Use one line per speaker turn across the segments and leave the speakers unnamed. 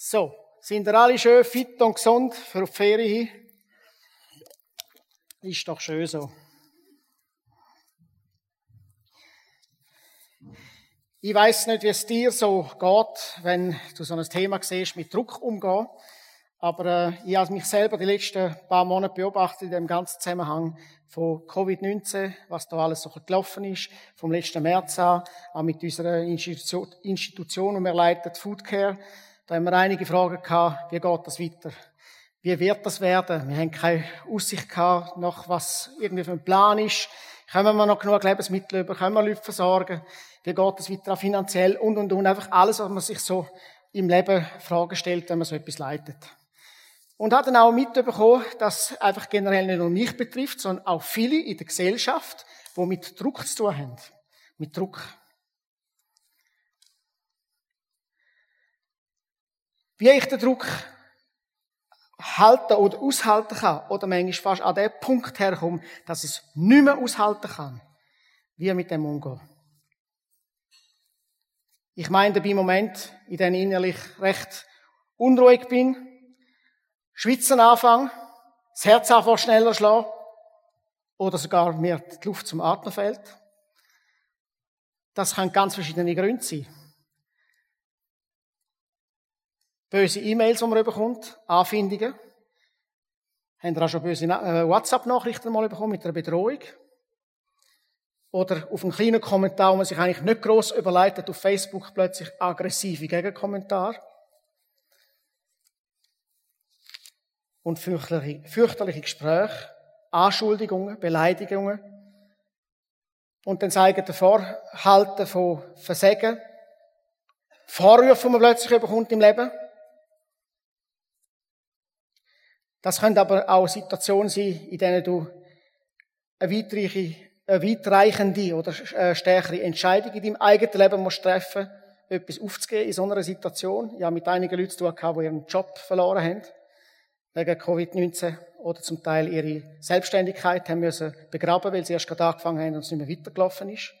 So, sind ihr alle schön fit und gesund für die Ferien hin? Ist doch schön so. Ich weiß nicht, wie es dir so geht, wenn du so ein Thema siehst, mit Druck umgehen. Aber äh, ich habe mich selber die letzten paar Monate beobachtet in dem ganzen Zusammenhang von Covid-19, was da alles so gelaufen ist, vom letzten März an, auch mit unserer Institution, Institution die wir leiten, Foodcare. Da haben wir einige Fragen gehabt, wie geht das weiter? Wie wird das werden? Wir haben keine Aussicht gehabt, nach was irgendwie für ein Plan ist. Können wir noch genug Lebensmittel über? Können wir Leute versorgen? Wie geht das weiter finanziell? Und, und, und. Einfach alles, was man sich so im Leben Fragen stellt, wenn man so etwas leitet. Und hat dann auch mitbekommen, dass einfach generell nicht nur mich betrifft, sondern auch viele in der Gesellschaft, die mit Druck zu tun haben. Mit Druck. Wie ich den Druck halten oder aushalten kann, oder manchmal fast an den Punkt herkomme, dass ich es nicht mehr aushalten kann, wie mit dem umgehen. Ich meine dabei Moment, in dem ich innerlich recht unruhig bin, Schwitzen anfangen, das Herz einfach schneller schlagen oder sogar mir die Luft zum Atmen fehlt. Das kann ganz verschiedene Gründe sein. Böse E-Mails, die man bekommt, Anfindungen. Haben ihr auch schon böse äh, WhatsApp-Nachrichten mal bekommen mit einer Bedrohung? Oder auf einen kleinen Kommentar, wo man sich eigentlich nicht gross überleitet, auf Facebook plötzlich aggressive Gegenkommentare. und fürchterliche, fürchterliche Gespräche, Anschuldigungen, Beleidigungen und dann zeigen der Vorhalten von Versagen, Vorwürfe, die man plötzlich bekommt im Leben. Das können aber auch Situationen sein, in denen du eine weitreiche, eine weitreichende oder äh, stärkere Entscheidung in deinem eigenen Leben musst treffen, etwas aufzugeben in so einer Situation. Ich habe mit einigen Leuten zu tun gehabt, die ihren Job verloren haben wegen Covid-19 oder zum Teil ihre Selbstständigkeit haben müssen begraben, weil sie erst gerade angefangen haben und es nicht mehr weitergelaufen ist.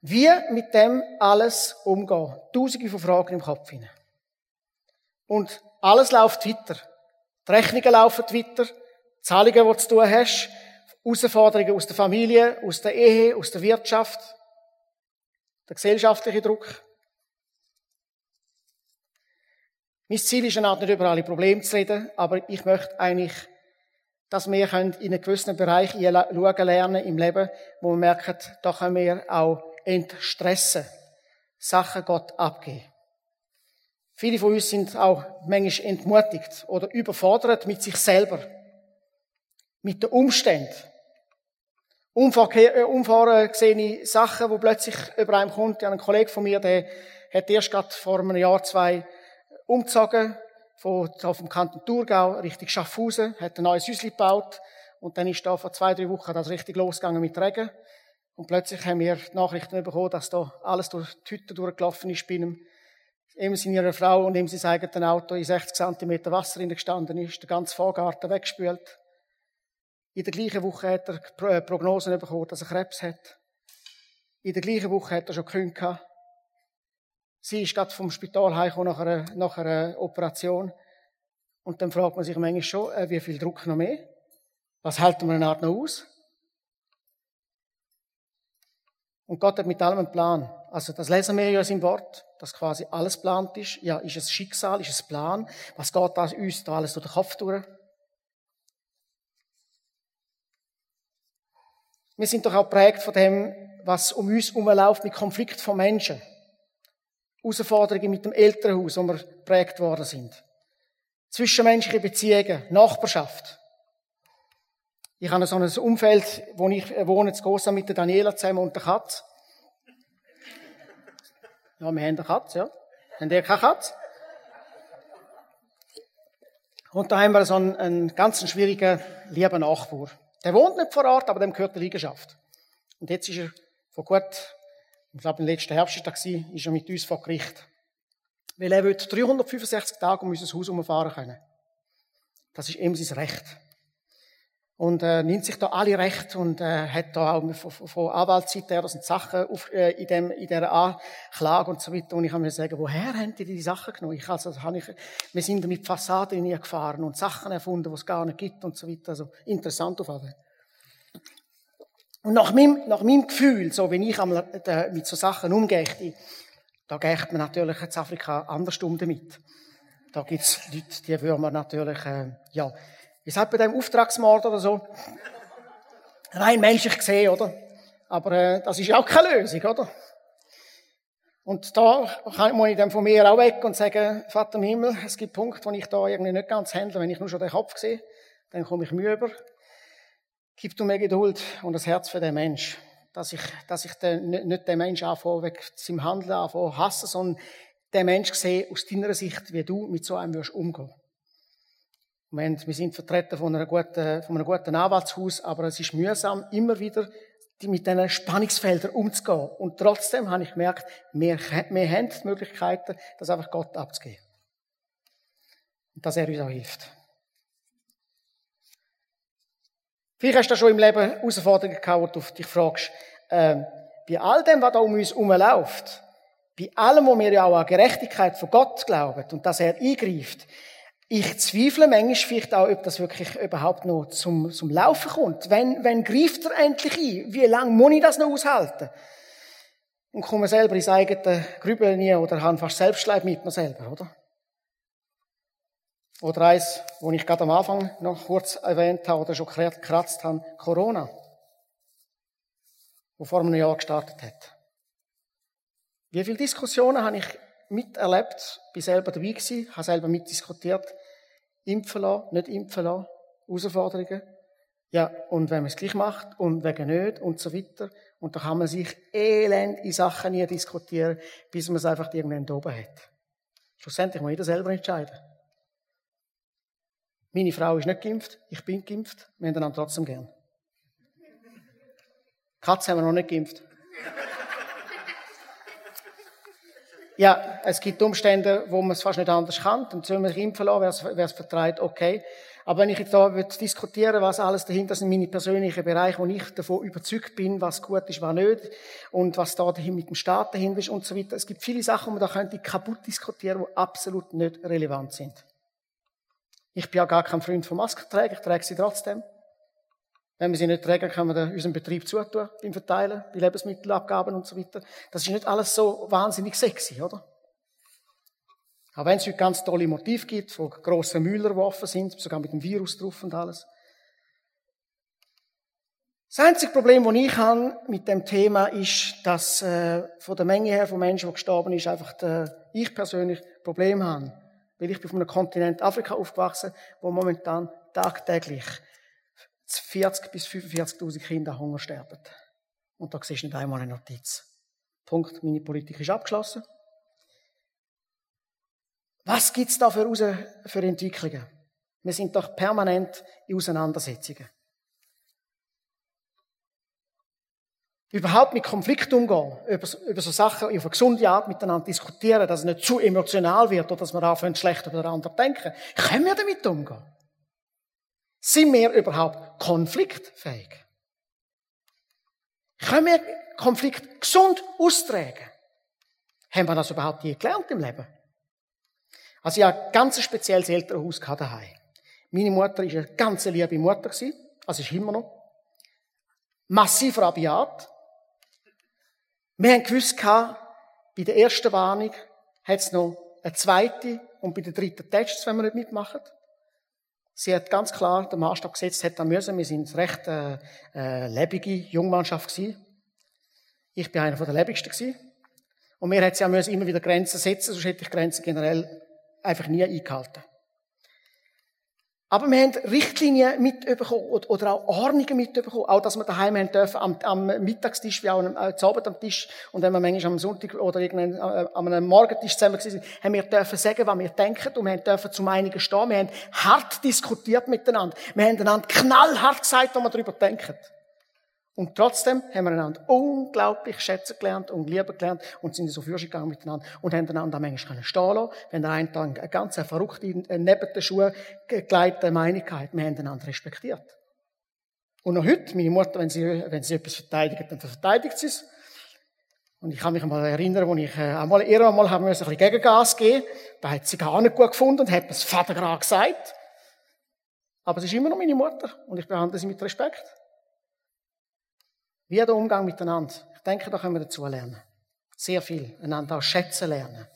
Wie mit dem alles umgehen? Tausende von Fragen im Kopf hinein. Und alles läuft weiter. Die Rechnungen laufen weiter. Die Zahlungen, die du zu tun hast. Herausforderungen aus der Familie, aus der Ehe, aus der Wirtschaft. Der gesellschaftliche Druck. Mein Ziel ist ja nicht über alle Probleme zu reden, aber ich möchte eigentlich, dass wir in einen gewissen Bereich schauen lernen im Leben, wo wir merken, da können wir auch entstressen, Sachen Gott abgeben. Viele von uns sind auch manchmal entmutigt oder überfordert mit sich selber, mit den Umständen. Äh, unvorgesehene Sachen, wo plötzlich über einem kommt. Ein Kollege von mir, der hat erst gerade vor einem Jahr, zwei umgezogen, von, auf dem Kanton Thurgau Richtung Schaffhausen, hat ein neues Häuschen gebaut und dann ist da vor zwei, drei Wochen das richtig losgegangen mit Regen. Und plötzlich haben wir Nachrichten bekommen, dass da alles durch die Hütte durchgelaufen ist bei ihm. Ihm seiner Frau und ihm sein eigenes Auto in 60 cm Wasser gestanden ist, der ganze Vorgarten weggespült. In der gleichen Woche hat er Prognosen bekommen, dass er Krebs hat. In der gleichen Woche hat er schon gekündigt. Sie ist gerade vom Spital heimgekommen nach einer, nach einer Operation. Und dann fragt man sich manchmal schon, äh, wie viel Druck noch mehr? Was hält man eine Art noch aus? Und Gott hat mit allem einen Plan. Also das lesen wir ja seinem Wort, dass quasi alles geplant ist. Ja, ist es Schicksal, ist es Plan? Was geht da uns da alles durch den Kopf durch? Wir sind doch auch prägt von dem, was um uns herumläuft mit Konflikt von Menschen. Herausforderungen mit dem Elternhaus, wo wir geprägt worden sind. Zwischenmenschliche Beziehungen, Nachbarschaft. Ich habe so ein Umfeld, wo ich wohne, zu Gosa mit der Daniela zusammen und der Katz. Ja, wir haben eine Katz, ja. Haben ihr keine Katz? Und da haben wir so einen, einen ganz schwierigen, lieben Nachbar. Der wohnt nicht vor Ort, aber dem gehört die Liegenschaft. Und jetzt ist er vor gut ich glaube, im letzten Herbst war er, ist er mit uns vor Gericht. Weil er will 365 Tage um unser Haus umfahren können. Das ist ihm sein Recht. Und äh, nimmt sich da alle Recht und äh, hat da auch von, von Anwaltsseite her, das sind Sachen auf, äh, in, dem, in dieser Anklage und so weiter. Und ich kann mir sagen, woher haben die die Sachen genommen? Ich, also, habe ich, wir sind mit Fassaden gefahren und Sachen erfunden, die es gar nicht gibt und so weiter. Also interessant auf alle. Und nach meinem, nach meinem Gefühl, so wenn ich einmal äh, mit so Sachen umgehe, da geht man natürlich in Afrika anders um damit. Da gibt's Leute, die würden man natürlich, äh, ja, wie sagt bei dem Auftragsmord oder so? Rein menschlich gesehen, oder? Aber äh, das ist ja auch keine Lösung, oder? Und da muss ich dann von mir auch weg und sagen, Vater im Himmel, es gibt Punkte, wo ich da irgendwie nicht ganz handle. Wenn ich nur schon den Kopf sehe, dann komme ich Mühe über. Gib du mir Geduld und das Herz für den Mensch. Dass ich, dass ich den, nicht den Mensch anfange, wegen seinem Handeln anfange, hassen, sondern den Mensch sehe aus deiner Sicht, wie du mit so einem wirst umgehen. Wir sind vertreten von, guten, von einem guten Anwaltshaus, aber es ist mühsam, immer wieder mit diesen Spannungsfeldern umzugehen. Und trotzdem habe ich gemerkt, wir, wir haben die Möglichkeiten, das einfach Gott abzugeben. Und dass er uns auch hilft. Vielleicht hast du schon im Leben Herausforderungen gehabt, wo du dich fragst, äh, bei all dem, was da um uns herumläuft, bei allem, wo wir ja auch an Gerechtigkeit von Gott glauben und dass er eingreift, ich zweifle manchmal vielleicht auch, ob das wirklich überhaupt noch zum, zum Laufen kommt. Wenn, wenn greift er endlich ein? Wie lange muss ich das noch aushalten? Und komme selber ins eigene Grübeln nie oder habe fast Selbstleid mit mir selber, oder? Oder eins, wo ich gerade am Anfang noch kurz erwähnt habe oder schon gekratzt habe, Corona. Wo vor einem Jahr gestartet hat. Wie viele Diskussionen habe ich miterlebt, bin selber dabei gewesen, habe selber mitdiskutiert, impfen lassen, nicht impfen lassen, Herausforderungen. Ja, und wenn man es gleich macht und wegen nicht und so weiter. Und da kann man sich elend in Sachen nie diskutieren, bis man es einfach irgendwann oben hat. Schlussendlich muss jeder selber entscheiden. Meine Frau ist nicht geimpft, ich bin geimpft, wir haben einander trotzdem gern. Katze haben wir noch nicht geimpft. Ja, es gibt Umstände, wo man es fast nicht anders kann. Dann soll man sich impfen lassen, wer es vertreibt, okay. Aber wenn ich jetzt da diskutieren was alles dahinter sind meine persönlichen Bereiche, wo ich davon überzeugt bin, was gut ist, was nicht, und was da mit dem Staat dahinter ist und so weiter. Es gibt viele Sachen, die man da könnte kaputt diskutieren, die absolut nicht relevant sind. Ich bin ja gar kein Freund von Maskenträger, ich trage sie trotzdem. Wenn wir sie nicht tragen, können wir unseren Betrieb zutun, beim Verteilen, bei Lebensmittelabgaben und so weiter. Das ist nicht alles so wahnsinnig sexy, oder? Auch wenn es heute ganz tolle Motive gibt, von grossen Müller, die offen sind, sogar mit dem Virus drauf und alles. Das einzige Problem, das ich habe mit dem Thema, ist, dass äh, von der Menge her von Menschen, die gestorben sind, einfach der, ich persönlich Problem habe. Weil ich bin von einem Kontinent Afrika aufgewachsen, wo momentan tagtäglich 40 bis 45.000 Kinder Hunger sterben. Und da siehst du nicht einmal eine Notiz. Punkt, meine Politik ist abgeschlossen. Was gibt's da für, für Entwicklungen? Wir sind doch permanent in Auseinandersetzungen. Überhaupt mit Konflikt umgehen, über, über so Sachen auf eine gesunde Art miteinander diskutieren, dass es nicht zu emotional wird oder dass wir anfangen, schlecht über den anderen denken. Können wir damit umgehen? Sind wir überhaupt konfliktfähig? Können wir Konflikt gesund austragen? Haben wir das überhaupt je gelernt im Leben? Also ich hatte ein ganz spezielles Elternhaus daheim. Meine Mutter war eine ganz liebe Mutter, also ist immer noch. Massiv rabiat. Wir haben gewusst, bei der ersten Warnung hat es noch eine zweite und bei der dritten Tests, wenn wir nicht mitmachen. Sie hat ganz klar den Maßstab gesetzt, hätte müssen. Wir sind recht äh, äh, lebige Jungmannschaft gewesen. Ich bin einer von der lebigsten gewesen. Und mir hat sie auch müssen immer wieder Grenzen setzen, sonst hätte ich Grenzen generell einfach nie eingehalten. Aber wir haben Richtlinien mitbekommen oder auch Ordnungen mitbekommen. Auch, dass wir daheim haben dürfen, am, am Mittagstisch, wie auch am, äh, Abend am Tisch. Und wenn wir manchmal am Sonntag oder irgendein, äh, an einem Morgentisch zusammen waren, haben wir dürfen sagen, was wir denken. Und wir haben dürfen zum einigen stehen. Wir haben hart diskutiert miteinander. Wir haben einander knallhart gesagt, was wir darüber denken. Und trotzdem haben wir einander unglaublich schätzen gelernt und lieben gelernt und sind so Führung gegangen miteinander und haben einander manchmal stehen lassen, wenn der eine Tag eine ganz verrückte, neben den Schuhen gegleitete Meinung hatte. Wir haben einander respektiert. Und noch heute, meine Mutter, wenn sie, wenn sie etwas verteidigt, dann verteidigt sie es. Und ich kann mich mal erinnern, wo ich äh, einmal, ihr einmal haben wir ein bisschen Gegengas gegeben. Da hat sie gar nicht gut gefunden und hat das Vater gerade gesagt. Aber sie ist immer noch meine Mutter und ich behandle sie mit Respekt. Wie der Umgang miteinander. Ich denke, da können wir dazu lernen. Sehr viel. Einander auch schätzen lernen.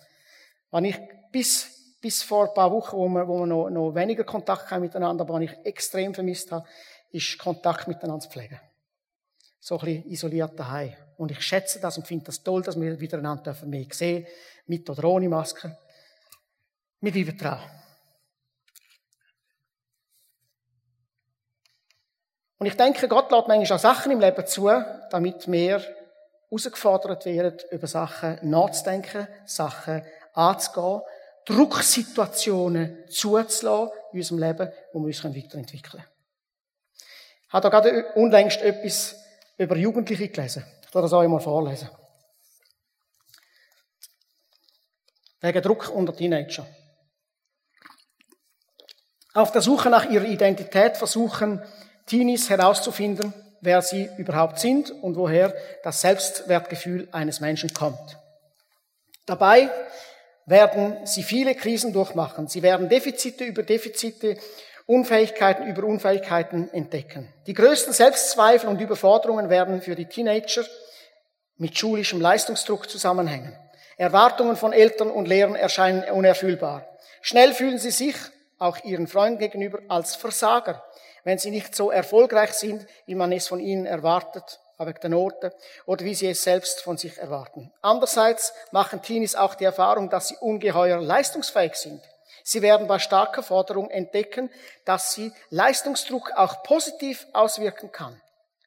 Wenn ich bis, bis vor ein paar Wochen, wo wir, wo wir noch, noch weniger Kontakt haben miteinander, aber was ich extrem vermisst habe, ist Kontakt miteinander zu pflegen. So ein bisschen isoliert daheim. Und ich schätze das und finde das toll, dass wir wieder einander mehr sehen, mit oder ohne Maske. Wir bleiben dran. Und ich denke, Gott lädt manchmal auch Sachen im Leben zu, damit wir herausgefordert werden, über Sachen nachzudenken, Sachen anzugehen, Drucksituationen zuzulassen in unserem Leben, wo wir uns weiterentwickeln können. Ich habe da gerade unlängst etwas über Jugendliche gelesen. Ich werde das euch mal vorlesen. Wegen Druck unter Teenager. Auf der Suche nach ihrer Identität versuchen Teenies herauszufinden, wer sie überhaupt sind und woher das Selbstwertgefühl eines Menschen kommt. Dabei werden sie viele Krisen durchmachen. Sie werden Defizite über Defizite, Unfähigkeiten über Unfähigkeiten entdecken. Die größten Selbstzweifel und Überforderungen werden für die Teenager mit schulischem Leistungsdruck zusammenhängen. Erwartungen von Eltern und Lehrern erscheinen unerfüllbar. Schnell fühlen sie sich, auch ihren Freunden gegenüber, als Versager wenn sie nicht so erfolgreich sind, wie man es von ihnen erwartet, wegen der Note, oder wie sie es selbst von sich erwarten. Andererseits machen Teenies auch die Erfahrung, dass sie ungeheuer leistungsfähig sind. Sie werden bei starker Forderung entdecken, dass sie Leistungsdruck auch positiv auswirken kann.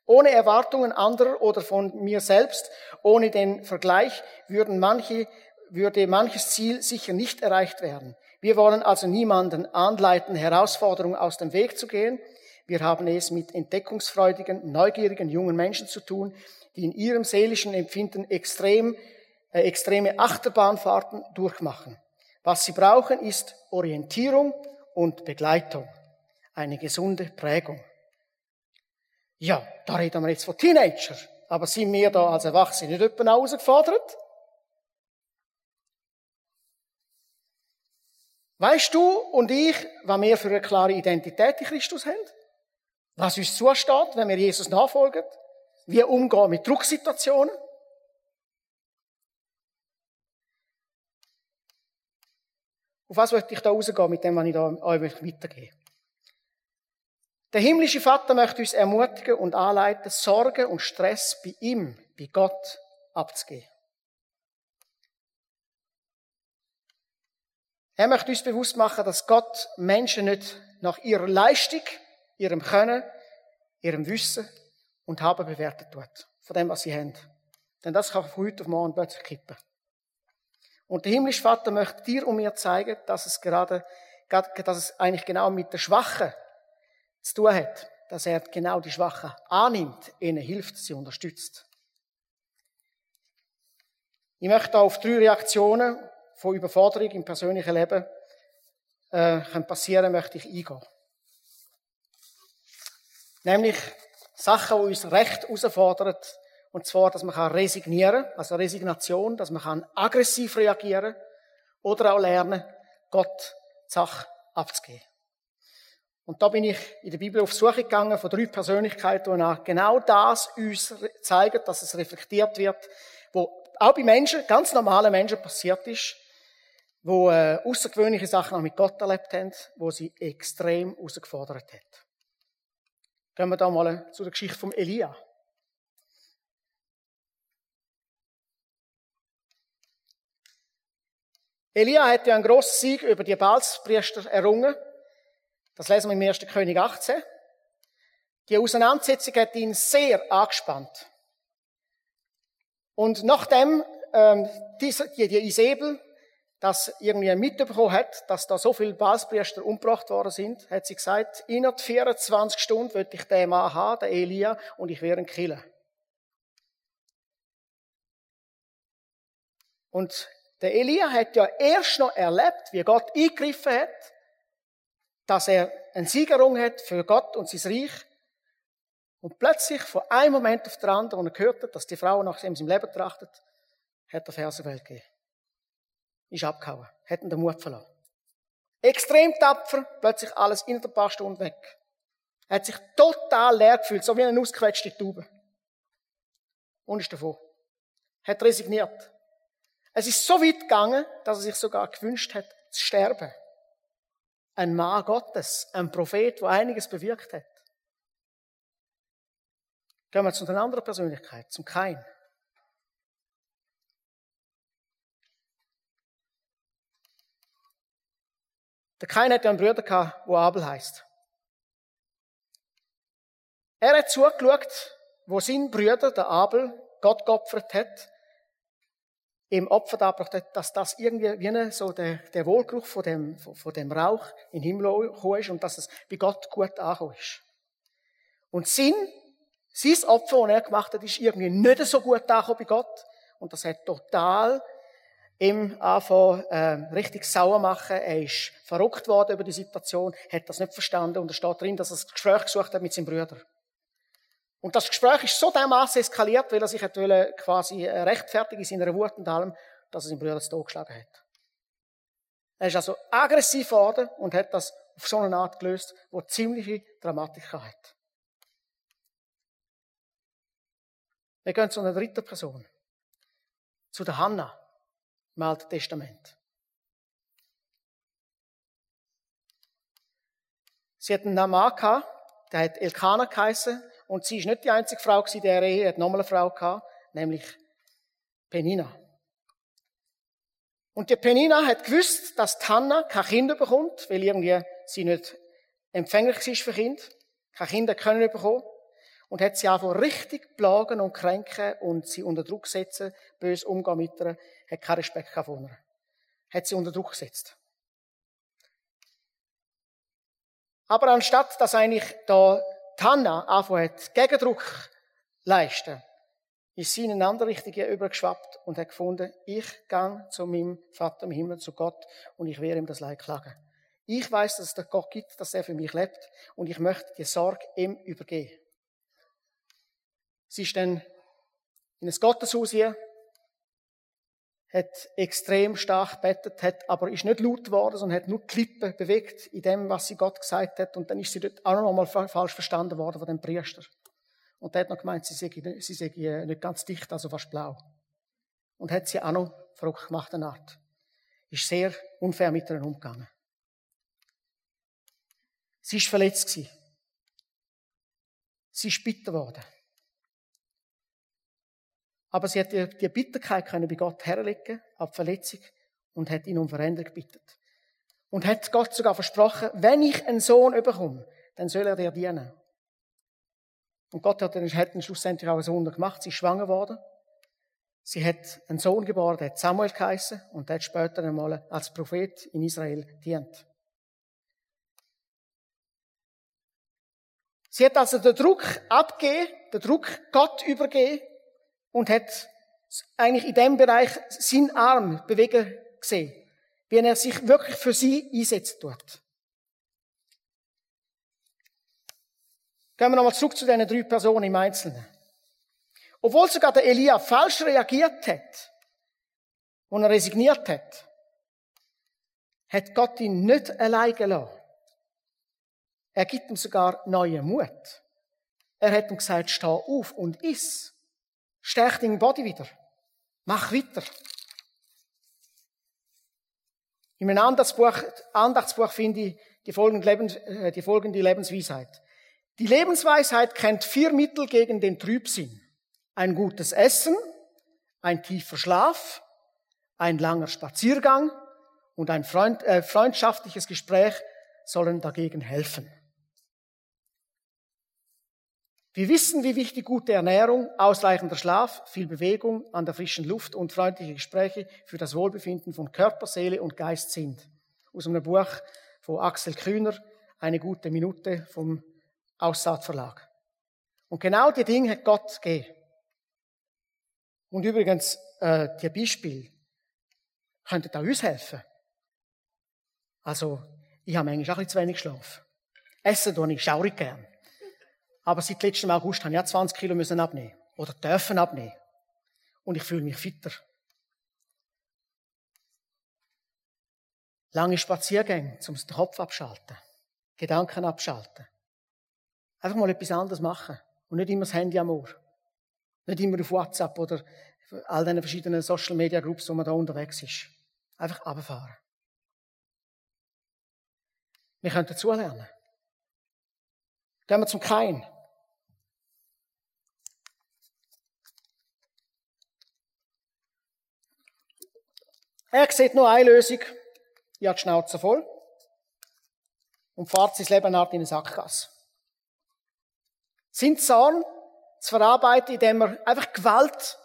Ohne Erwartungen anderer oder von mir selbst, ohne den Vergleich, würden manche, würde manches Ziel sicher nicht erreicht werden. Wir wollen also niemanden anleiten, Herausforderungen aus dem Weg zu gehen, wir haben es mit entdeckungsfreudigen, neugierigen jungen Menschen zu tun, die in ihrem seelischen Empfinden extrem, äh, extreme Achterbahnfahrten durchmachen. Was sie brauchen, ist Orientierung und Begleitung. Eine gesunde Prägung. Ja, da reden wir jetzt von Teenager. Aber sind wir da als Erwachsene nicht etwa herausgefordert? Weißt du und ich, was wir für eine klare Identität in Christus haben? Was uns zusteht, wenn wir Jesus nachfolgen, wie umgehen mit Drucksituationen. Auf was möchte ich da rausgehen mit dem, was ich da euch weitergebe? Der himmlische Vater möchte uns ermutigen und anleiten, Sorge und Stress bei ihm, bei Gott abzugeben. Er möchte uns bewusst machen, dass Gott Menschen nicht nach ihrer Leistung ihrem Können, ihrem Wissen und Haben bewertet tut. Von dem, was sie haben. Denn das kann von heute auf morgen plötzlich kippen. Und der himmlische Vater möchte dir und mir zeigen, dass es gerade, dass es eigentlich genau mit der Schwachen zu tun hat. Dass er genau die Schwachen annimmt, ihnen hilft, sie unterstützt. Ich möchte auf drei Reaktionen von Überforderung im persönlichen Leben äh, passieren, möchte ich eingehen. Nämlich Sachen, die uns recht herausfordern. Und zwar, dass man resignieren kann, also Resignation, dass man aggressiv reagieren kann oder auch lernen, Gott die Sache abzugeben. Und da bin ich in der Bibel auf Suche gegangen von drei Persönlichkeiten, die genau das uns zeigen, dass es reflektiert wird, wo auch bei Menschen, ganz normalen Menschen passiert ist, wo äh, außergewöhnliche Sachen auch mit Gott erlebt haben, wo sie extrem herausgefordert hat. Gehen wir da mal zu der Geschichte von Elia. Elia hat ja einen grossen Sieg über die Balspriester errungen. Das lesen wir im 1. König 18. Die Auseinandersetzung hat ihn sehr angespannt. Und nachdem ähm, diese, die, die Isabel das irgendwie mitbekommen hat, dass da so viele Balspriester umgebracht worden sind, hat sie gesagt, innerhalb 24 Stunden will ich den Mann haben, den Elia, und ich werde ihn killen. Und der Elia hat ja erst noch erlebt, wie Gott eingegriffen hat, dass er eine Siegerung hat für Gott und sein Reich. Und plötzlich, von einem Moment auf den anderen, wo er gehört hat, dass die Frau nach ihm im Leben trachtet, hat er Fersenwelt gegeben. Ist abgehauen. Hat den Mut verloren. Extrem tapfer, plötzlich alles in ein paar Stunden weg. Er hat sich total leer gefühlt, so wie eine ausgequetschte Taube. Und ist davon. Hat resigniert. Es ist so weit gegangen, dass er sich sogar gewünscht hat, zu sterben. Ein Mann Gottes, ein Prophet, der einiges bewirkt hat. Gehen wir zu einer anderen Persönlichkeit, zum Kain. Der Kain hat ja einen Bruder gehabt, der Abel heißt. Er hat zugeschaut, wo sein Bruder, der Abel, Gott geopfert hat, im Opfer dargebracht hat, dass das irgendwie wie so der, der Wohlgeruch von dem, von dem Rauch in den Himmel gekommen ist und dass es bei Gott gut angekommen ist. Und sein, sein Opfer, das er gemacht hat, ist irgendwie nicht so gut angekommen bei Gott und das hat total ihm anfangen, äh, richtig sauer machen. Er ist verrückt worden über die Situation, hat das nicht verstanden und er steht drin, dass er das Gespräch gesucht hat mit seinem Bruder. Und das Gespräch ist so dermaßen eskaliert, weil er sich hat quasi äh, rechtfertigen in seiner Wut und allem, dass er seinen Bruder zu geschlagen hat. Er ist also aggressiv geworden und hat das auf so eine Art gelöst, wo ziemliche Dramatik hat. Wir gehen zu einer dritten Person. Zu der Hannah im Alten Testament. Sie hat einen gehabt, der hat Elkanah geheißen, und sie ist nicht die einzige Frau gewesen, der Ehe, hat nochmal eine Frau gehabt, nämlich Penina. Und die Penina hat gewusst, dass Tanna kein Kind bekommt, weil irgendwie sie nicht empfänglich ist für Kind, kein Kinder können bekommen. Und hat sie einfach richtig plagen und kränken und sie unter Druck setzen, bös umgehen mit ihr, hat keinen Respekt von ihr. Hat sie unter Druck gesetzt. Aber anstatt, dass eigentlich da Tanna angefangen hat, Gegendruck leisten, ist sie in eine andere Richtung übergeschwappt und hat gefunden, ich gehe zu meinem Vater im Himmel, zu Gott, und ich werde ihm das Leid klagen. Ich weiß, dass es den Gott gibt, dass er für mich lebt, und ich möchte die Sorge ihm übergeben. Sie ist dann in ein Gotteshaus hier, hat extrem stark bettet, hat aber ist nicht laut geworden, sondern hat nur die Klippe bewegt in dem, was sie Gott gesagt hat. Und dann ist sie dort auch noch mal falsch verstanden worden von dem Priester. Und der hat noch gemeint, sie sei, sie sei äh, nicht ganz dicht, also fast blau. Und hat sie auch noch verrückt gemacht, eine Art. Ist sehr unfair mit ihr umgegangen. Sie ist verletzt gewesen. Sie ist bitter geworden. Aber sie hat die, Bitterkeit können bei Gott herlegen, ab Verletzung, und hat ihn um Veränderung gebeten. Und hat Gott sogar versprochen, wenn ich einen Sohn bekomme, dann soll er dir dienen. Und Gott hat dann, schlussendlich auch einen Sohn gemacht. Sie ist schwanger geworden. Sie hat einen Sohn geboren, der hat Samuel geheißen und der hat später einmal als Prophet in Israel dient. Sie hat also den Druck abgegeben, den Druck Gott übergeben und hat eigentlich in dem Bereich seinen Arm bewegen gesehen, wie er sich wirklich für sie einsetzt tut. Gehen wir nochmal zurück zu diesen drei Personen im Einzelnen. Obwohl sogar der Elia falsch reagiert hat und er resigniert hat, hat Gott ihn nicht allein gelassen. Er gibt ihm sogar neuen Mut. Er hat ihm gesagt, steh auf und iss. Stärk deinen Body wieder. Mach weiter. In meinem Andachtsbuch, Andachtsbuch finde ich die folgende, Lebens, äh, die folgende Lebensweisheit. Die Lebensweisheit kennt vier Mittel gegen den Trübsinn. Ein gutes Essen, ein tiefer Schlaf, ein langer Spaziergang und ein Freund, äh, freundschaftliches Gespräch sollen dagegen helfen. Wir wissen, wie wichtig gute Ernährung, ausreichender Schlaf, viel Bewegung an der frischen Luft und freundliche Gespräche für das Wohlbefinden von Körper, Seele und Geist sind. Aus einem Buch von Axel Kühner, eine gute Minute vom Aussaat Verlag. Und genau die Dinge hat Gott gegeben. Und übrigens, äh, die Beispiele könnten auch uns helfen. Also, ich habe eigentlich auch ein bisschen zu wenig Schlaf. Essen tue ich schaurig gern. Aber seit letztem August habe ich ja 20 Kilo müssen abnehmen. Oder dürfen abnehmen. Und ich fühle mich fitter. Lange Spaziergänge, um den Kopf abschalten. Gedanken abschalten. Einfach mal etwas anderes machen. Und nicht immer das Handy am Ohr. Nicht immer auf WhatsApp oder all diesen verschiedenen Social Media Groups, wo man da unterwegs ist. Einfach abfahren. Wir können dazulernen. Gehen wir zum Kain. Er sieht nur eine Lösung. Ich habe die Schnauze voll. Und fährt sein Leben in eine Sackgasse. Sein Zorn zu verarbeiten, indem er einfach Gewalt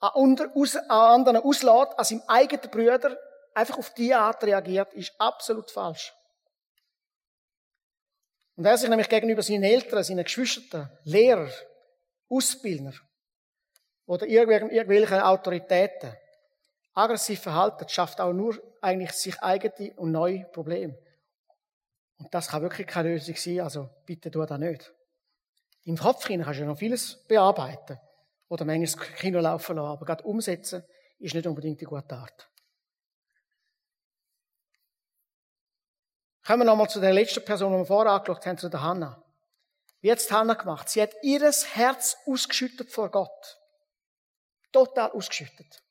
an anderen auslässt, an seinem eigenen Brüder, einfach auf diese Art reagiert, ist absolut falsch. Und er sich nämlich gegenüber seinen Eltern, seinen Geschwistern, Lehrer, Ausbildner oder irgendwelchen Autoritäten aggressiv verhalten, schafft auch nur eigentlich sich eigene und neue Probleme. Und das kann wirklich keine Lösung sein, also bitte tu das nicht. Im Kopf kannst du ja noch vieles bearbeiten oder manchmal das Kino laufen lassen, aber gerade umsetzen ist nicht unbedingt die gute Art. Kommen wir nochmal zu der letzten Person, die wir vorher angeschaut haben, zu der Hannah. Wie hat es Hannah gemacht? Sie hat ihr Herz ausgeschüttet vor Gott. Total ausgeschüttet.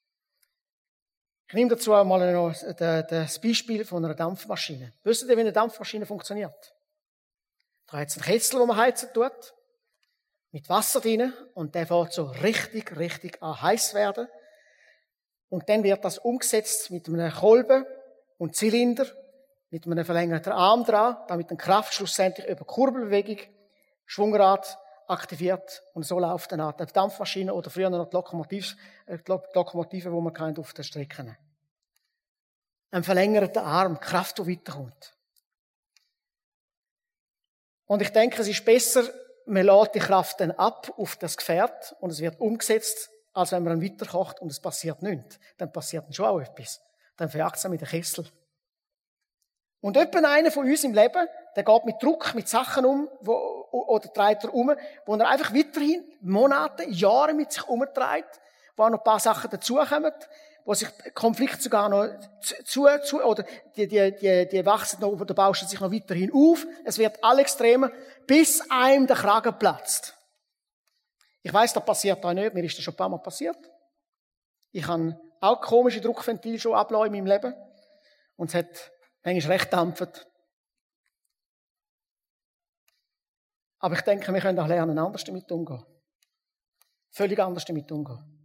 Ich nehme dazu einmal noch das Beispiel von einer Dampfmaschine. Wisst ihr, wie eine Dampfmaschine funktioniert? Da hat es einen Kessel, wo man heizen tut, mit Wasser drin, und der fängt so richtig, richtig an heiß werden. Und dann wird das umgesetzt mit einem Kolben und Zylinder, mit einem verlängerten Arm dran, damit ein Kraft schlussendlich über Kurbelbewegung, Schwungrad aktiviert und so läuft dann die Dampfmaschine oder früher noch die Lokomotive, äh, die Lokomotive, wo man kennt auf der Strecke. Ein verlängerter Arm, Kraft, die weiterkommt. Und ich denke, es ist besser, man lädt die Kraft dann ab auf das Gefährt und es wird umgesetzt, als wenn man weiterkocht und es passiert nichts. Dann passiert schon auch etwas. Dann verjagt es mit dem Kessel. Und etwa einer von uns im Leben, der geht mit Druck, mit Sachen um, oder treibt er um, wo er einfach weiterhin Monate, Jahre mit sich umtreibt, wo auch noch ein paar Sachen dazukommen, wo sich Konflikte sogar noch zu, zu oder die, die, die, die wachsen noch, oder bauschen sich noch weiterhin auf. Es wird all extremer, bis einem der Kragen platzt. Ich weiß, das passiert da nicht. Mir ist das schon ein paar Mal passiert. Ich habe auch komische Druckventil schon ablassen in meinem Leben. Und es hat manchmal recht dampft. Aber ich denke, wir können auch lernen, anders damit umzugehen. Völlig anders damit umgehen.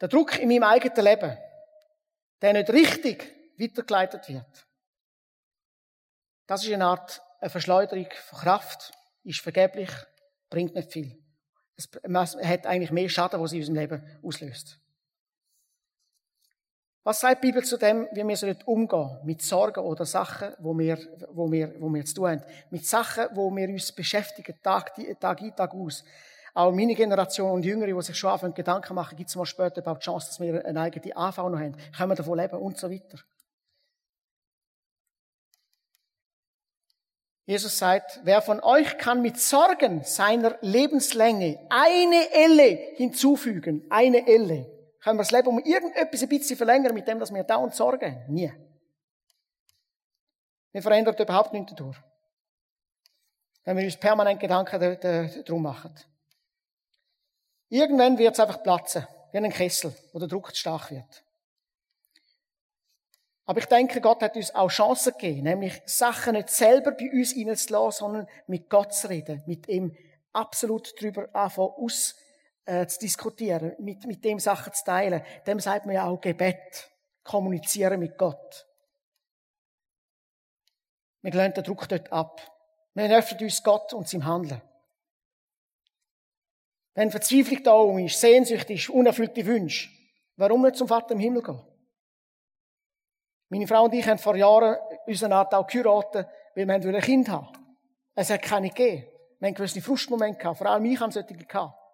Der Druck in meinem eigenen Leben, der nicht richtig weitergeleitet wird, das ist eine Art eine Verschleuderung von Kraft, ist vergeblich, bringt nicht viel. Es hat eigentlich mehr Schaden, was sie in unserem Leben auslöst. Was sagt die Bibel zu dem, wie wir sollen umgehen mit Sorgen oder Sachen, wo wir, wo wir, wo wir zu tun haben? Mit Sachen, wo wir uns beschäftigen, Tag, Tag ein, Tag aus. Auch meine Generation und Jüngere, die sich schon anfangen, Gedanken machen, gibt es mal später überhaupt die Chance, dass wir eine eigene AV noch haben? Können wir davon leben? Und so weiter. Jesus sagt, wer von euch kann mit Sorgen seiner Lebenslänge eine Elle hinzufügen? Eine Elle. Können wir das Leben um irgendetwas ein bisschen verlängern, mit dem, dass wir dauernd Sorgen haben? Nie. Wir verändern überhaupt nichts dadurch. Wenn wir uns permanent Gedanken darum machen. Irgendwann wird es einfach platzen, wie ein Kessel, wo der Druck zu stark wird. Aber ich denke, Gott hat uns auch Chancen gegeben, nämlich Sachen nicht selber bei uns reinzulassen, sondern mit Gott zu reden, mit ihm absolut darüber anfangen äh, zu diskutieren, mit, mit dem Sachen zu teilen. Dem sagt man ja auch Gebet. Kommunizieren mit Gott. Wir lehnen den Druck dort ab. Wir öffnen uns Gott und seinem Handeln. Wenn Verzweiflung da um ist, Sehnsucht ist, unerfüllte Wünsche, warum nicht zum Vater im Himmel gehen? Meine Frau und ich haben vor Jahren unseren auch geheiratet, weil wir ein Kind haben. Es hat keine gegeben. Wir haben gewisse Frustmomente gehabt. Vor allem ich habe solche gehabt.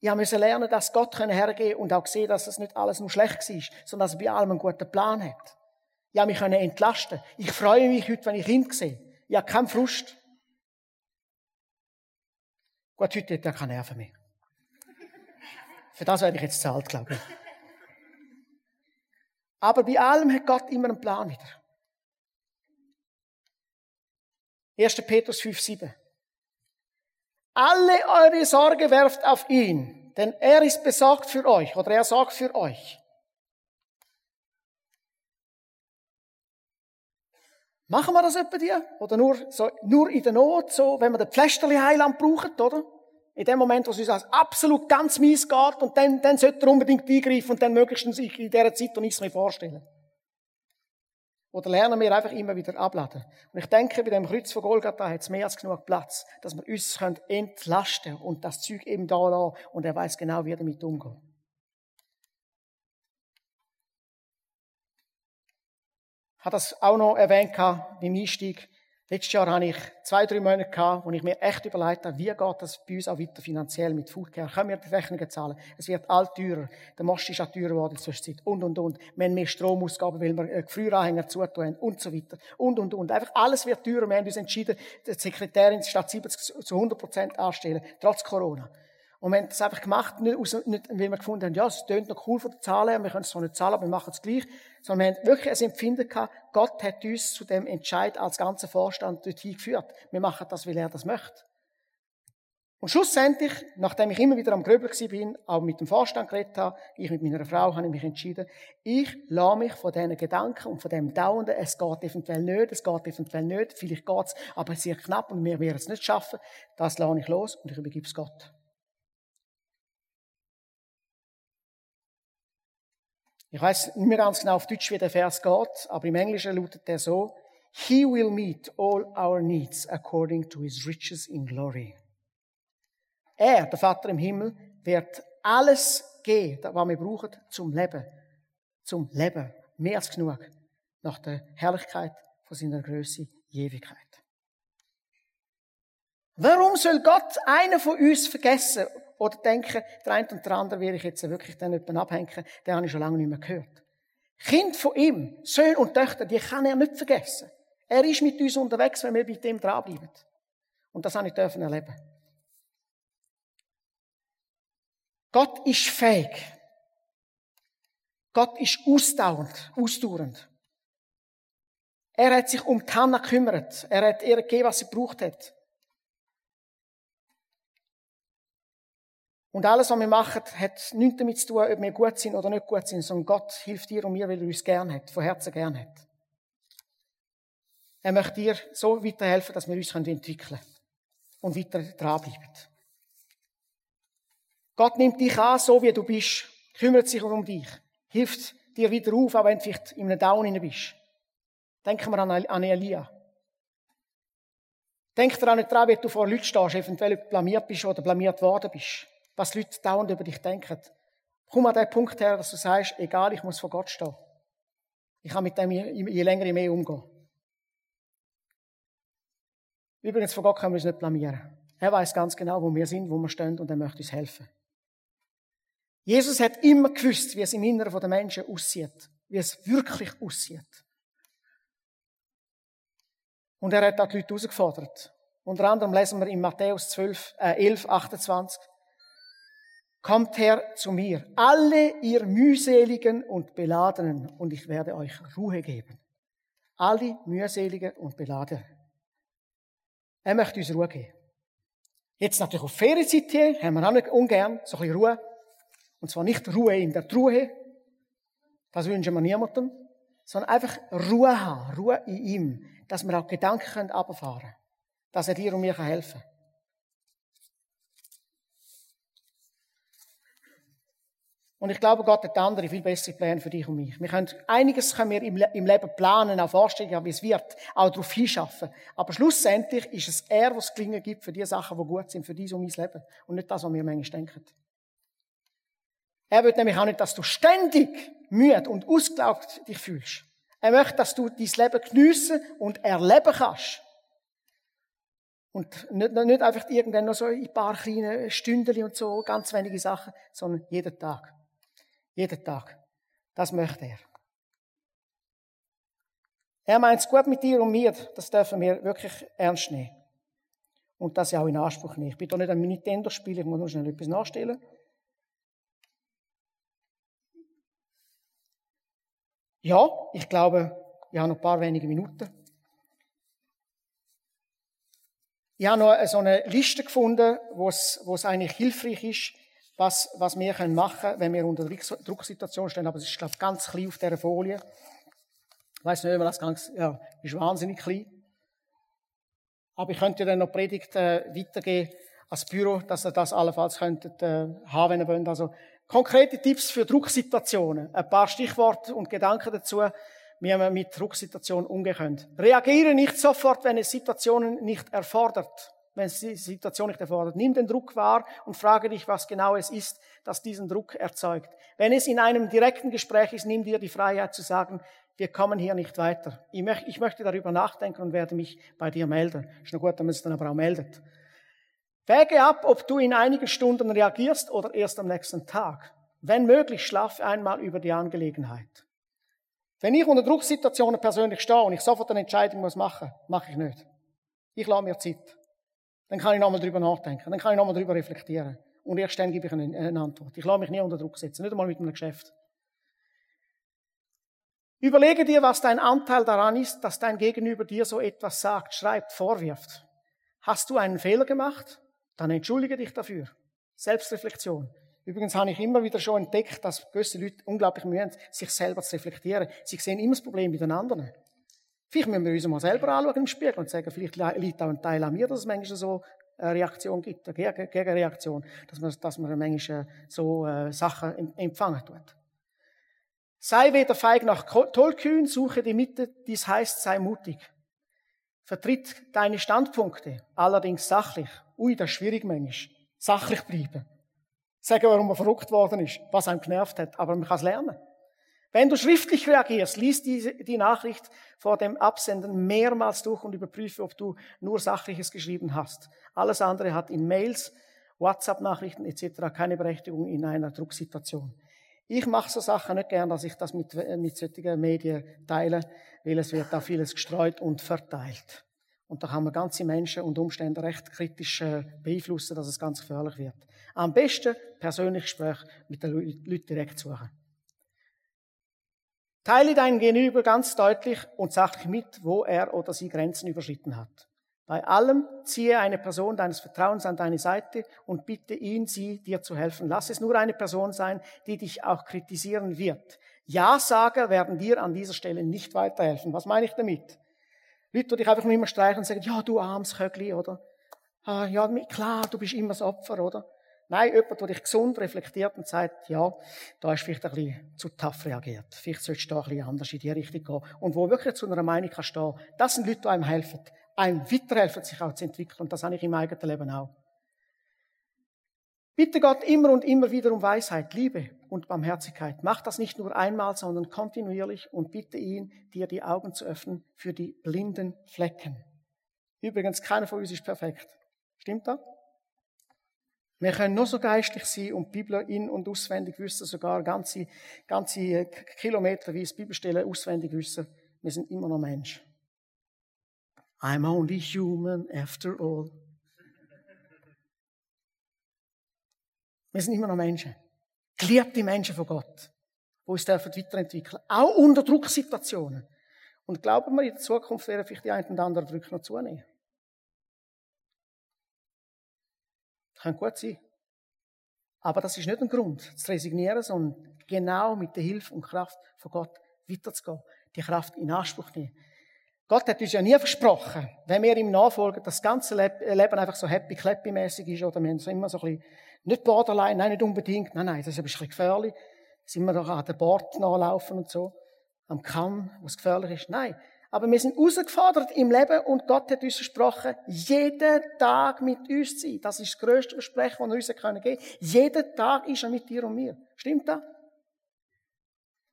Ich musste lernen, dass Gott hergehen und auch sehen, dass es nicht alles nur schlecht war, sondern dass er bei allem einen guten Plan hat. Ja, mich können entlasten. Ich freue mich heute, wenn ich Kind sehe. Ich habe keinen Frust. Gut, heute hat er keine Nerven mehr. Für das werde ich jetzt zahlt, glaube ich. Aber bei allem hat Gott immer einen Plan wieder. 1. Petrus 5, 7. Alle eure Sorge werft auf ihn, denn er ist besorgt für euch oder er sorgt für euch. Machen wir das etwa dir? Oder nur, so, nur in der Not, so, wenn wir den Pflästerli Heiland brauchen, oder? In dem Moment, wo es uns absolut ganz mies geht, und dann, dann sollte er unbedingt eingreifen und dann möglichst in dieser Zeit und nichts mehr vorstellen. Oder lernen wir einfach immer wieder abladen. Und ich denke, bei dem Kreuz von Golgatha hat es mehr als genug Platz, dass wir uns entlasten können und das Zeug eben da lassen. Und er weiß genau, wie er damit umgeht. Ich habe das auch noch erwähnt beim Einstieg. Letztes Jahr hatte ich zwei, drei Monate gehabt, wo ich mir echt überlegt habe, wie geht das bei uns auch weiter finanziell mit Foodcare? Können wir die Rechnungen zahlen? Es wird all teurer. Der Most ist auch teurer geworden in der Zwischenzeit. Und, und, und. Wir haben mehr Stromausgaben, weil wir Gefrieranhänger zutun haben. Und so weiter. Und, und, und. Einfach alles wird teurer. Wir haben uns entschieden, die Sekretärin statt 70 zu 100 Prozent anstellen. Trotz Corona. Und wir haben das einfach gemacht, nicht, aus, nicht weil wir gefunden haben, ja, es tönt noch cool von den Zahlen, wir können es zwar nicht zahlen, aber wir machen es gleich. Sondern wir haben wirklich ein Empfinden gehabt, Gott hat uns zu dem Entscheid als ganzer Vorstand dorthin geführt. Wir machen das, weil er das möchte. Und schlussendlich, nachdem ich immer wieder am Gröbel bin, auch mit dem Vorstand geredet habe, ich mit meiner Frau, habe ich mich entschieden, ich lasse mich von diesen Gedanken und von dem Dauernden, es geht eventuell nicht, es geht eventuell nicht, vielleicht geht es, aber sehr knapp und wir werden es nicht schaffen, das lasse ich los und ich übergebe es Gott. Ich weiß nicht mehr ganz genau auf Deutsch, wie der Vers geht, aber im Englischen lautet der so, He will meet all our needs according to his riches in glory. Er, der Vater im Himmel, wird alles geben, was wir brauchen zum Leben. Zum Leben. Mehr als genug. Nach der Herrlichkeit von seiner Größe, Ewigkeit. Warum soll Gott einen von uns vergessen oder denken, der eine und der andere werde ich jetzt wirklich dann jemanden abhängen, den habe ich schon lange nicht mehr gehört. Kind von ihm, Söhne und Töchter, die kann er nicht vergessen. Er ist mit uns unterwegs, wenn wir bei dem dranbleiben. Und das habe ich dürfen erleben. Gott ist fähig. Gott ist ausdauernd, ausdauernd. Er hat sich um Tanna gekümmert. Er hat ihr gegeben, was sie gebraucht hat. Und alles, was wir machen, hat nichts damit zu tun, ob wir gut sind oder nicht gut sind, sondern Gott hilft dir und mir, weil er uns gern hat, von Herzen gern hat. Er möchte dir so weiterhelfen, dass wir uns entwickeln können und weiter dranbleiben. Gott nimmt dich an, so wie du bist, kümmert sich um dich, hilft dir wieder auf, auch wenn du vielleicht in einem Down bist. Denken wir an Elia. Denk daran nicht dran, wie du vor Leuten stehst, eventuell blamiert bist oder blamiert worden bist was Leute dauernd über dich denken. Komm an den Punkt her, dass du sagst, egal, ich muss vor Gott stehen. Ich kann mit dem je, länger je mehr umgehen. Übrigens, vor Gott können wir uns nicht blamieren. Er weiß ganz genau, wo wir sind, wo wir stehen und er möchte uns helfen. Jesus hat immer gewusst, wie es im Inneren der Menschen aussieht. Wie es wirklich aussieht. Und er hat auch die Leute herausgefordert. Unter anderem lesen wir in Matthäus 12, äh, 11, 28. Kommt her zu mir, alle ihr mühseligen und beladenen, und ich werde euch Ruhe geben. Alle mühseligen und beladenen. Er möchte uns Ruhe geben. Jetzt natürlich auf Ferienzeit haben wir auch nicht ungern, so ein bisschen Ruhe. Und zwar nicht Ruhe in der Truhe, das wünschen wir niemandem, sondern einfach Ruhe haben, Ruhe in ihm, dass wir auch Gedanken können abfahren, dass er dir und mir helfen kann. Und ich glaube, Gott hat andere, viel bessere Pläne für dich und mich. Wir können, einiges können wir im, im Leben planen, auch vorstellen, wie es wird, auch darauf hinschaffen. Aber schlussendlich ist es er, was Gelingen gibt für die Sachen, die gut sind, für dies und mein Leben. Und nicht das, was wir manchmal denken. Er will nämlich auch nicht, dass du ständig müde und ausgelaugt dich fühlst. Er möchte, dass du dein Leben geniessen und erleben kannst. Und nicht, nicht einfach irgendwann noch so ein paar kleine Stündchen und so, ganz wenige Sachen, sondern jeden Tag. Jeden Tag. Das möchte er. Er meint es gut mit dir und mir. Das dürfen wir wirklich ernst nehmen. Und das auch in Anspruch nehmen. Ich bin doch nicht ein Nintendo-Spieler, ich muss nur schnell etwas nachstellen. Ja, ich glaube, ich habe noch ein paar wenige Minuten. Ich habe noch so eine Liste gefunden, wo es, wo es eigentlich hilfreich ist, was, was wir machen können, wenn wir unter Drucksituation stehen. Aber es ist, glaube ich, ganz klein auf dieser Folie. Ich weiss nicht, ob man das ganz, ja, ist wahnsinnig klein. Aber ich könnte dann noch Predigt äh, weitergeben als Büro, dass ihr das allenfalls könntet äh, haben, wenn ihr wollt. Also konkrete Tipps für Drucksituationen, ein paar Stichworte und Gedanken dazu, wie man mit Drucksituationen umgehen kann. Reagiere nicht sofort, wenn es Situationen nicht erfordert. Wenn die Situation nicht erfordert. Nimm den Druck wahr und frage dich, was genau es ist, das diesen Druck erzeugt. Wenn es in einem direkten Gespräch ist, nimm dir die Freiheit zu sagen, wir kommen hier nicht weiter. Ich, möchte, darüber nachdenken und werde mich bei dir melden. Ist nur gut, wenn man es dann aber auch meldet. Wäge ab, ob du in einigen Stunden reagierst oder erst am nächsten Tag. Wenn möglich, schlafe einmal über die Angelegenheit. Wenn ich unter Drucksituationen persönlich stehe und ich sofort eine Entscheidung muss machen, mache ich nicht. Ich lasse mir Zeit. Dann kann ich nochmal drüber nachdenken. Dann kann ich nochmal drüber reflektieren. Und erst dann gebe ich eine, eine Antwort. Ich lasse mich nie unter Druck setzen. Nicht einmal mit einem Geschäft. Überlege dir, was dein Anteil daran ist, dass dein Gegenüber dir so etwas sagt, schreibt, vorwirft. Hast du einen Fehler gemacht? Dann entschuldige dich dafür. Selbstreflexion. Übrigens habe ich immer wieder schon entdeckt, dass gewisse Leute unglaublich Mühe haben, sich selber zu reflektieren. Sie sehen immer das Problem bei den anderen. Vielleicht müssen wir uns mal selber anschauen im Spiegel und sagen, vielleicht liegt auch ein Teil an mir, dass es manchmal so eine Reaktion gibt, eine Gegenreaktion, dass man, dass man manchmal so äh, Sachen empfangen tut. Sei weder feig noch tollkühn, suche die Mitte, dies heißt, sei mutig. Vertritt deine Standpunkte, allerdings sachlich. Ui, das ist schwierig manchmal. Sachlich bleiben. Sagen, warum man verrückt worden ist, was einem genervt hat, aber man kann es lernen. Wenn du schriftlich reagierst, lies die, die Nachricht vor dem Absenden mehrmals durch und überprüfe, ob du nur Sachliches geschrieben hast. Alles andere hat in Mails, WhatsApp-Nachrichten etc. keine Berechtigung in einer Drucksituation. Ich mache so Sachen nicht gern, dass ich das mit, äh, mit solchen Medien teile, weil es wird da vieles gestreut und verteilt. Und da kann man ganze Menschen und Umstände recht kritisch äh, beeinflussen, dass es ganz gefährlich wird. Am besten persönlich Gespräch mit den Leuten direkt suchen. Teile deinen Gegenüber ganz deutlich und sachlich mit, wo er oder sie Grenzen überschritten hat. Bei allem ziehe eine Person deines Vertrauens an deine Seite und bitte ihn, sie dir zu helfen. Lass es nur eine Person sein, die dich auch kritisieren wird. Ja-Sager werden dir an dieser Stelle nicht weiterhelfen. Was meine ich damit? Leute, die dich einfach nur immer streichen und sagen, ja, du armes Kögli, oder? Ah, ja, klar, du bist immer das Opfer, oder? Nein, jemand, der dich gesund reflektiert und sagt, ja, da ist vielleicht ein bisschen zu tough reagiert. Vielleicht solltest du da ein bisschen anders in die Richtung gehen. Und wo wirklich zu einer Meinung kann stehen. Das sind Leute, die einem helfen einem weiterhelfen, sich auch zu entwickeln. Und das habe ich im eigenen Leben auch. Bitte Gott immer und immer wieder um Weisheit, Liebe und Barmherzigkeit. Mach das nicht nur einmal, sondern kontinuierlich und bitte ihn, dir die Augen zu öffnen für die blinden Flecken. Übrigens, keiner von uns ist perfekt. Stimmt das? Wir können nur so geistlich sein und die Bibel in- und auswendig wissen, sogar ganze, ganze Kilometer wie es Bibelstellen auswendig wissen. Wir sind immer noch Menschen. I'm only human after all. Wir sind immer noch Menschen. Geliebte Menschen von Gott, die uns dürfen weiterentwickeln Auch unter Drucksituationen. Und glauben wir, in der Zukunft werden vielleicht die einen oder anderen Drücke noch zunehmen. Kann gut sein. Aber das ist nicht ein Grund, zu resignieren, sondern genau mit der Hilfe und Kraft von Gott weiterzugehen. Die Kraft in Anspruch nehmen. Gott hat uns ja nie versprochen, wenn wir ihm nachfolgen, dass das ganze Leben einfach so happy-clappy-mäßig ist, oder wir haben so immer so ein bisschen, nicht borderline, nein, nicht unbedingt, nein, nein, das ist ein bisschen gefährlich. Sind wir doch an den Bord nachlaufen und so, am Kamm, was gefährlich ist. Nein. Aber wir sind herausgefordert im Leben und Gott hat uns versprochen, jeden Tag mit uns zu sein. Das ist das grösste Versprechen, das er uns geben können. Jeden Tag ist er mit dir und mir. Stimmt das?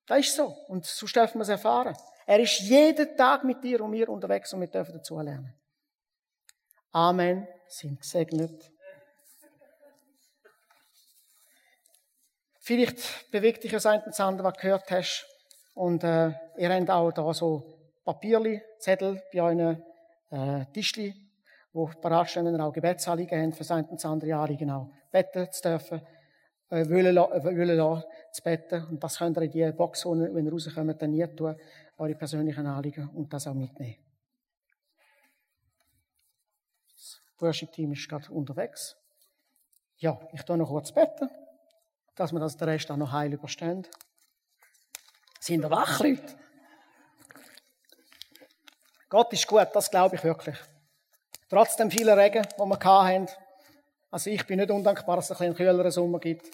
Das ist so. Und so dürfen wir es erfahren. Er ist jeden Tag mit dir und mir unterwegs und wir dürfen dazu lernen. Amen. Sind gesegnet. Vielleicht bewegt dich das ein und andere, was du gehört hast. Und äh, ihr habt auch da so Papierli, Zettel bei euren äh, Tischli, wo parat stehen, wenn ihr auch Gebetsanliegen habt, für eine und andere Anliegen auch beten zu dürfen, äh, wollen, äh, wollen lassen, zu beten. Und das könnt ihr in die Box, wenn ihr rauskommt, dann nie tun, eure persönlichen Anliegen und das auch mitnehmen. Das Worship-Team ist gerade unterwegs. Ja, ich tue noch kurz beten, dass wir das den Rest auch noch heil überstehen. Sind ihr wach, Leute? Gott ist gut, das glaube ich wirklich. Trotz dem vielen Regen, den wir hatten. Also ich bin nicht undankbar, dass es ein bisschen kühleren Sommer gibt.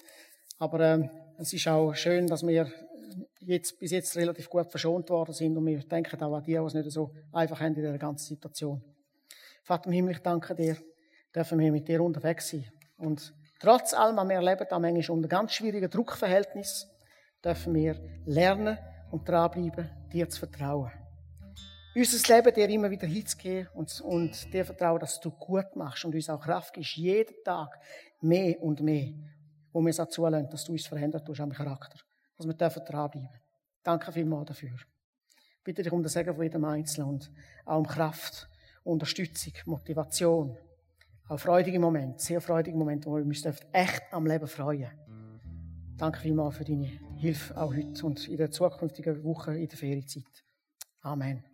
Aber ähm, es ist auch schön, dass wir jetzt, bis jetzt relativ gut verschont worden sind. Und wir denken auch an die, die es nicht so einfach haben in dieser ganzen Situation. Vater im Himmel, ich danke dir, dürfen wir mit dir unterwegs sein. Und trotz allem, wir erleben da manchmal unter ganz schwierigen Druckverhältnissen, dürfen wir lernen und dranbleiben, dir zu vertrauen. Unser Leben dir immer wieder hinzugehen und, und dir vertrauen, dass du gut machst und uns auch Kraft gibst, jeden Tag mehr und mehr, wo wir es auch zulassen, dass du uns verändert hast am Charakter. Dass wir dürfen dranbleiben. Danke vielmals dafür. Bitte dich um das Segen von jedem Einzelnen und auch um Kraft, Unterstützung, Motivation, auch freudige Momente, sehr freudige Momente, wo wir uns echt am Leben freuen. Danke vielmals für deine Hilfe auch heute und in der zukünftigen Woche in der Ferienzeit. Amen.